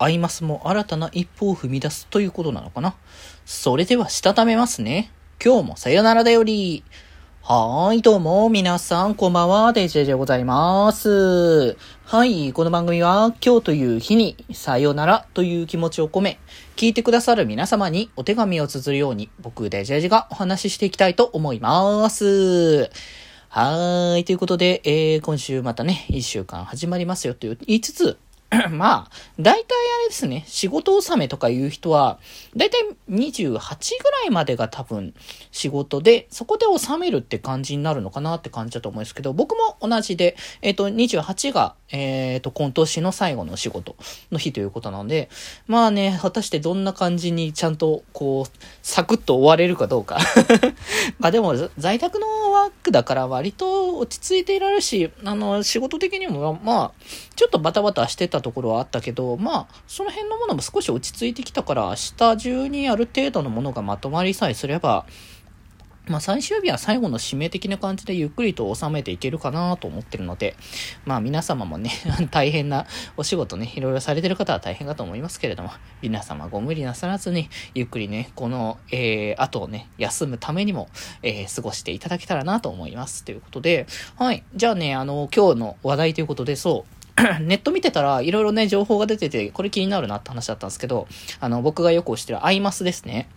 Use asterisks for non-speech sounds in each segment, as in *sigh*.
アイマスも新たな一歩を踏み出すということなのかな？それでは、したためますね。今日もさよならだより。はーい、どうも、皆さん、こんばんは、デジェジでございます。はい、この番組は、今日という日に、さよならという気持ちを込め、聞いてくださる皆様にお手紙を綴るように、僕、デジェジがお話ししていきたいと思います。はーい、ということで、えー、今週またね、一週間始まりますよと言いつつ、*clears throat* まあ、大体あれですね、仕事納めとかいう人は、大体28ぐらいまでが多分仕事で、そこで納めるって感じになるのかなって感じだと思うんですけど、僕も同じで、えっ、ー、と、28が、えっ、ー、と、今年の最後の仕事の日ということなので、まあね、果たしてどんな感じにちゃんと、こう、サクッと終われるかどうか。*laughs* まあでも、在宅のワークだから割と落ち着いていられるし、あの、仕事的にも、まあ、ちょっとバタバタしてたところはあったけど、まあ、その辺のものも少し落ち着いてきたから、明日中にある程度のものがまとまりさえすれば、まあ最終日は最後の締め的な感じでゆっくりと収めていけるかなと思ってるので、まあ皆様もね、*laughs* 大変なお仕事ね、いろいろされてる方は大変だと思いますけれども、皆様ご無理なさらずに、ゆっくりね、この、えー、後をね、休むためにも、えー、過ごしていただけたらなと思います。ということで、はい。じゃあね、あの、今日の話題ということで、そう、*coughs* ネット見てたら、いろいろね、情報が出てて、これ気になるなって話だったんですけど、あの、僕がよく推してるアイマスですね。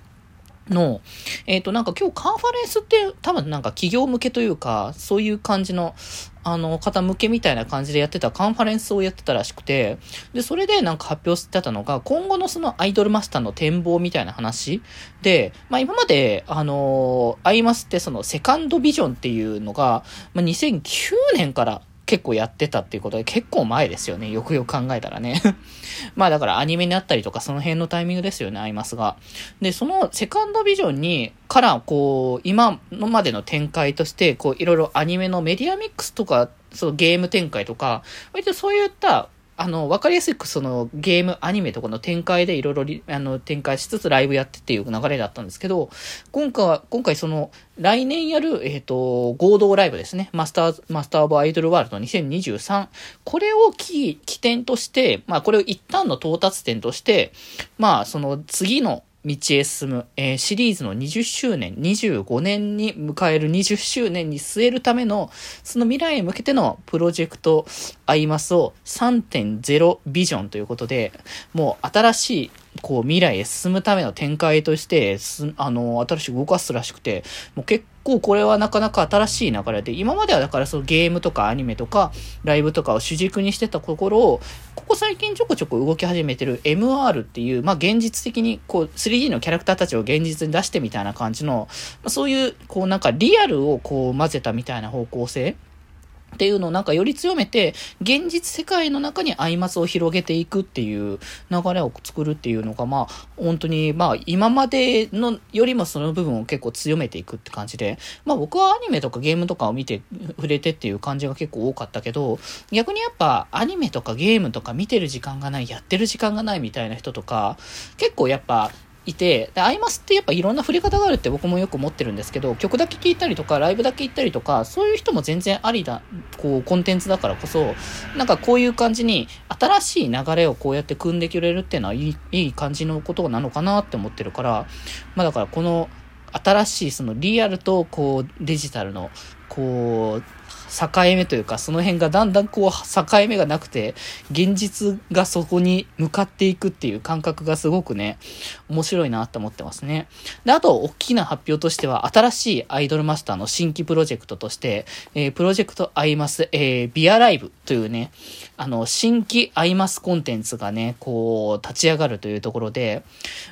の、えっ、ー、と、なんか今日カンファレンスって多分なんか企業向けというか、そういう感じの、あの、方向けみたいな感じでやってたカンファレンスをやってたらしくて、で、それでなんか発表してたのが、今後のそのアイドルマスターの展望みたいな話で、まあ今まで、あのアイマスってそのセカンドビジョンっていうのが、まあ2009年から結構やってたっていうことで結構前ですよね。よくよく考えたらね。*laughs* まあだからアニメになったりとかその辺のタイミングですよね、ありますが。で、そのセカンドビジョンに、からこう、今のまでの展開として、こういろいろアニメのメディアミックスとか、そのゲーム展開とか、割とそういったあの、わかりやすくそのゲーム、アニメとかの展開でいろいろあの展開しつつライブやってっていう流れだったんですけど、今回は、今回その来年やる、えっ、ー、と、合同ライブですね。マスター、マスターオブアイドルワールド2023。これを起点として、まあこれを一旦の到達点として、まあその次の道へ進む、えー、シリーズの20周年、25年に迎える20周年に据えるための、その未来へ向けてのプロジェクトアイマスを3.0ビジョンということで、もう新しいこう未来へ進むための展開として、す、あの、新しく動かすらしくて、もう結構これはなかなか新しい流れで、今まではだからそのゲームとかアニメとかライブとかを主軸にしてたところを、ここ最近ちょこちょこ動き始めてる MR っていう、まあ現実的にこう 3D のキャラクターたちを現実に出してみたいな感じの、まあ、そういうこうなんかリアルをこう混ぜたみたいな方向性っていうのをなんかより強めて、現実世界の中にアイマスを広げていくっていう流れを作るっていうのが、まあ、本当に、まあ、今までのよりもその部分を結構強めていくって感じで、まあ僕はアニメとかゲームとかを見て触れてっていう感じが結構多かったけど、逆にやっぱアニメとかゲームとか見てる時間がない、やってる時間がないみたいな人とか、結構やっぱ、いて、で、アイマスってやっぱいろんな振り方があるって僕もよく思ってるんですけど、曲だけ聴いたりとか、ライブだけ行ったりとか、そういう人も全然ありだ、こう、コンテンツだからこそ、なんかこういう感じに、新しい流れをこうやって組んでくれるっていうのは、いい、いい感じのことなのかなって思ってるから、まあだからこの、新しいそのリアルとこうデジタルのこう境目というか、その辺がだんだんこう、境目がなくて、現実がそこに向かっていくっていう感覚がすごくね、面白いなって思ってますね。で、あと、大きな発表としては、新しいアイドルマスターの新規プロジェクトとして、えー、プロジェクトアイマス、えー、ビアライブというね、あの、新規アイマスコンテンツがね、こう、立ち上がるというところで、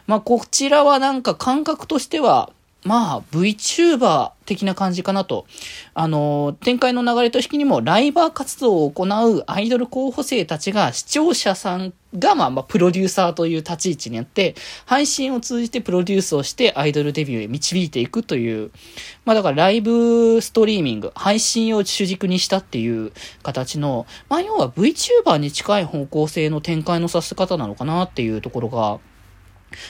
まあ、こちらはなんか感覚としては、まあ、VTuber 的な感じかなと。あの、展開の流れと引きにも、ライバー活動を行うアイドル候補生たちが、視聴者さんが、まあ、まあ、プロデューサーという立ち位置にあって、配信を通じてプロデュースをして、アイドルデビューへ導いていくという、まあ、だからライブストリーミング、配信を主軸にしたっていう形の、まあ、要は VTuber に近い方向性の展開のさせ方なのかなっていうところが、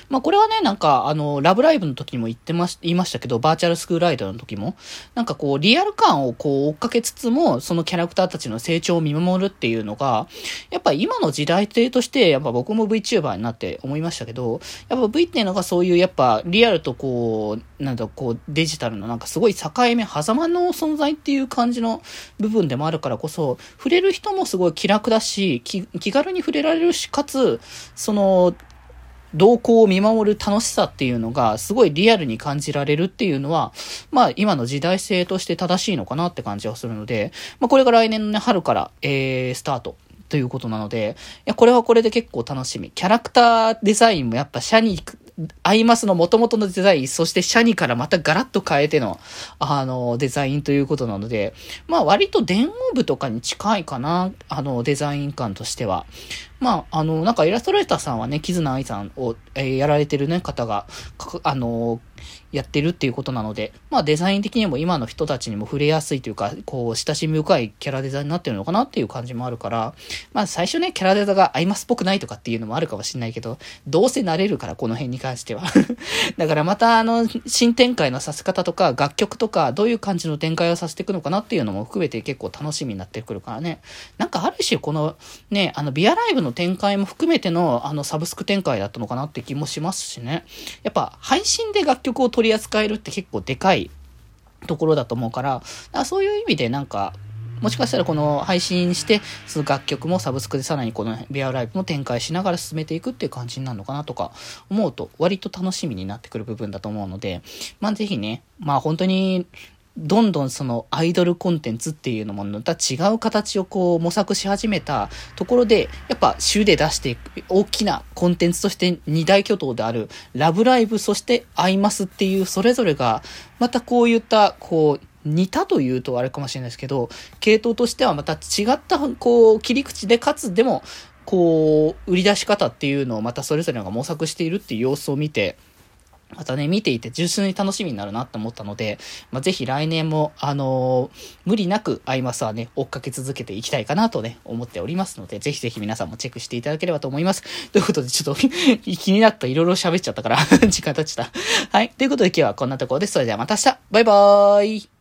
まあこれはね、なんか、あの、ラブライブの時にも言ってまし、言いましたけど、バーチャルスクールアイドの時も、なんかこう、リアル感をこう追っかけつつも、そのキャラクターたちの成長を見守るっていうのが、やっぱ今の時代性として、やっぱ僕も VTuber になって思いましたけど、やっぱ V っていうのがそういうやっぱリアルとこう、なんだこう、デジタルのなんかすごい境目、狭間の存在っていう感じの部分でもあるからこそ、触れる人もすごい気楽だし、気軽に触れられるし、かつ、その、動向を見守る楽しさっていうのがすごいリアルに感じられるっていうのは、まあ今の時代性として正しいのかなって感じはするので、まあこれが来年のね、春から、えー、スタートということなので、いや、これはこれで結構楽しみ。キャラクターデザインもやっぱシャニー、アイマスの元々のデザイン、そしてシャニーからまたガラッと変えての、あの、デザインということなので、まあ割と電王部とかに近いかな、あの、デザイン感としては。まあ、あの、なんかイラストレーターさんはね、キズナアイさんを、えー、やられてるね、方が、あの、やってるっていうことなので、まあデザイン的にも今の人たちにも触れやすいというか、こう、親しみ深いキャラデザになってるのかなっていう感じもあるから、まあ最初ね、キャラデザがアイマスっぽくないとかっていうのもあるかもしれないけど、どうせ慣れるから、この辺に関しては。*laughs* だからまたあの、新展開のさせ方とか、楽曲とか、どういう感じの展開をさせていくのかなっていうのも含めて結構楽しみになってくるからね。なんかある種この、ね、あの、ビアライブの展開も含めての、あの、サブスク展開だったのかなって気もしますしね。やっぱ、配信で楽曲を取り扱えるって結構でかいところだと思うから、からそういう意味でなんか、もしかしたらこの配信して、その楽曲もサブスクでさらにこのビアライブも展開しながら進めていくっていう感じになるのかなとか思うと割と楽しみになってくる部分だと思うので、まあぜひね、まあ本当にどんどんそのアイドルコンテンツっていうのもまた違う形をこう模索し始めたところで、やっぱ週で出していく大きなコンテンツとして二大巨頭であるラブライブ、そしてアイマスっていうそれぞれが、またこういったこう似たというとあれかもしれないですけど、系統としてはまた違ったこう切り口で、かつでもこう売り出し方っていうのをまたそれぞれが模索しているっていう様子を見て、またね、見ていて純粋に楽しみになるなって思ったので、まあ、ぜひ来年も、あのー、無理なくアイマスはね、追っかけ続けていきたいかなとね、思っておりますので、ぜひぜひ皆さんもチェックしていただければと思います。ということで、ちょっと *laughs* 気になった色々喋っちゃったから *laughs* 時間経っちゃった。はい。ということで今日はこんなところです。それではまた明日バイバーイ